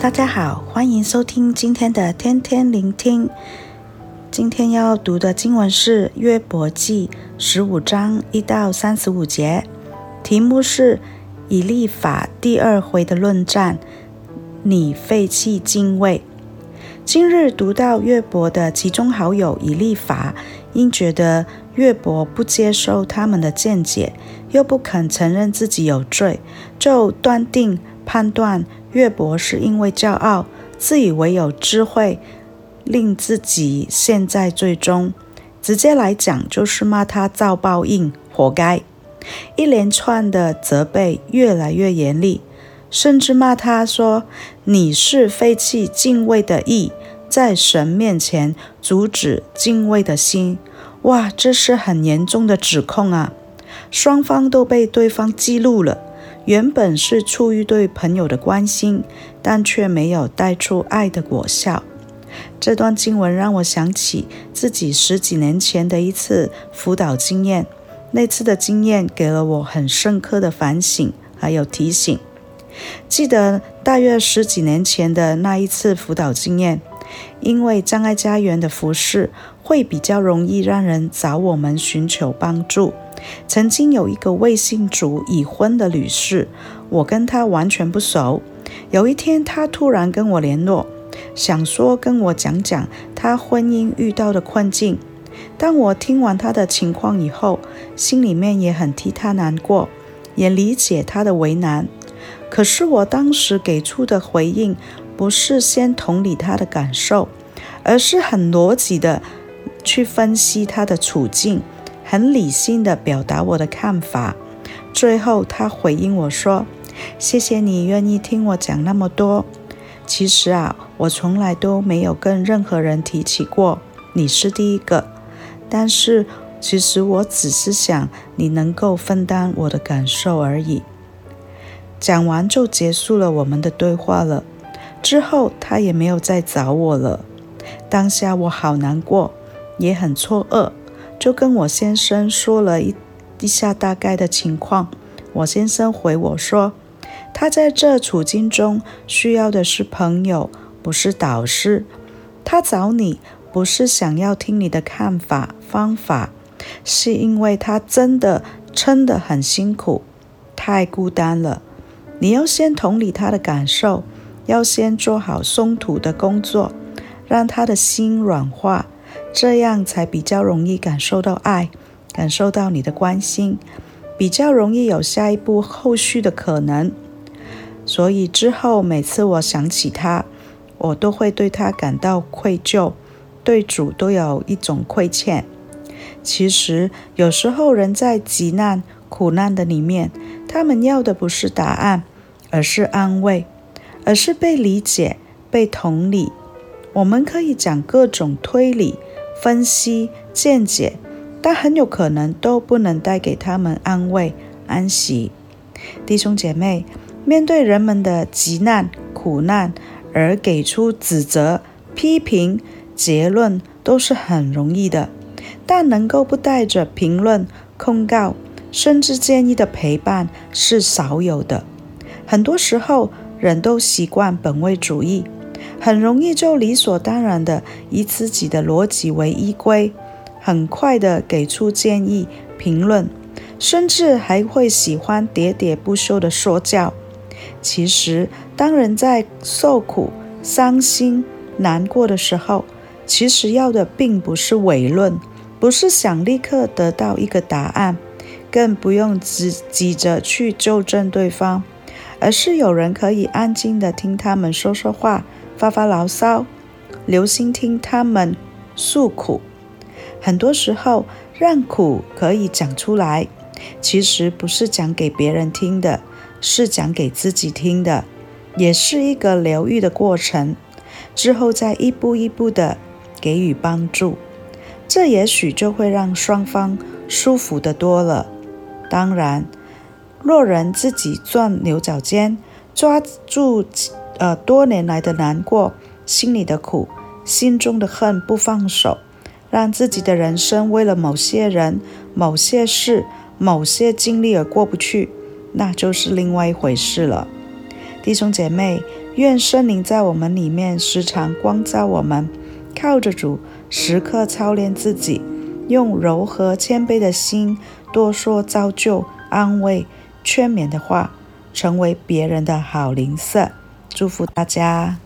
大家好，欢迎收听今天的天天聆听。今天要读的经文是《约伯记》十五章一到三十五节，题目是以利法第二回的论战。你废弃敬畏。今日读到约伯的其中好友以利法，因觉得约伯不接受他们的见解，又不肯承认自己有罪，就断定判断。约伯是因为骄傲，自以为有智慧，令自己陷在最终。直接来讲，就是骂他遭报应，活该。一连串的责备越来越严厉，甚至骂他说：“你是废弃敬畏的义，在神面前阻止敬畏的心。”哇，这是很严重的指控啊！双方都被对方激怒了。原本是出于对朋友的关心，但却没有带出爱的果效。这段经文让我想起自己十几年前的一次辅导经验，那次的经验给了我很深刻的反省，还有提醒。记得大约十几年前的那一次辅导经验，因为障碍家园的服饰会比较容易让人找我们寻求帮助。曾经有一个未信主已婚的女士，我跟她完全不熟。有一天，她突然跟我联络，想说跟我讲讲她婚姻遇到的困境。当我听完她的情况以后，心里面也很替她难过，也理解她的为难。可是我当时给出的回应，不是先同理她的感受，而是很逻辑的去分析她的处境。很理性的表达我的看法，最后他回应我说：“谢谢你愿意听我讲那么多。其实啊，我从来都没有跟任何人提起过，你是第一个。但是其实我只是想你能够分担我的感受而已。”讲完就结束了我们的对话了。之后他也没有再找我了。当下我好难过，也很错愕。就跟我先生说了一一下大概的情况，我先生回我说，他在这处境中需要的是朋友，不是导师。他找你不是想要听你的看法方法，是因为他真的撑得很辛苦，太孤单了。你要先同理他的感受，要先做好松土的工作，让他的心软化。这样才比较容易感受到爱，感受到你的关心，比较容易有下一步后续的可能。所以之后每次我想起他，我都会对他感到愧疚，对主都有一种亏欠。其实有时候人在急难、苦难的里面，他们要的不是答案，而是安慰，而是被理解、被同理。我们可以讲各种推理。分析见解，但很有可能都不能带给他们安慰、安息。弟兄姐妹，面对人们的急难、苦难而给出指责、批评、结论，都是很容易的。但能够不带着评论、控告，甚至建议的陪伴，是少有的。很多时候，人都习惯本位主义。很容易就理所当然的以自己的逻辑为依归，很快的给出建议、评论，甚至还会喜欢喋喋不休的说教。其实，当人在受苦、伤心、难过的时候，其实要的并不是伪论，不是想立刻得到一个答案，更不用急急着去纠正对方，而是有人可以安静的听他们说说话。发发牢骚，留心听他们诉苦。很多时候，让苦可以讲出来，其实不是讲给别人听的，是讲给自己听的，也是一个疗愈的过程。之后再一步一步的给予帮助，这也许就会让双方舒服得多了。当然，若人自己钻牛角尖，抓住。呃，多年来的难过，心里的苦，心中的恨不放手，让自己的人生为了某些人、某些事、某些经历而过不去，那就是另外一回事了。弟兄姐妹，愿圣灵在我们里面时常光照我们，靠着主时刻操练自己，用柔和谦卑的心多说造就、安慰、劝勉的话，成为别人的好邻舍。祝福大家。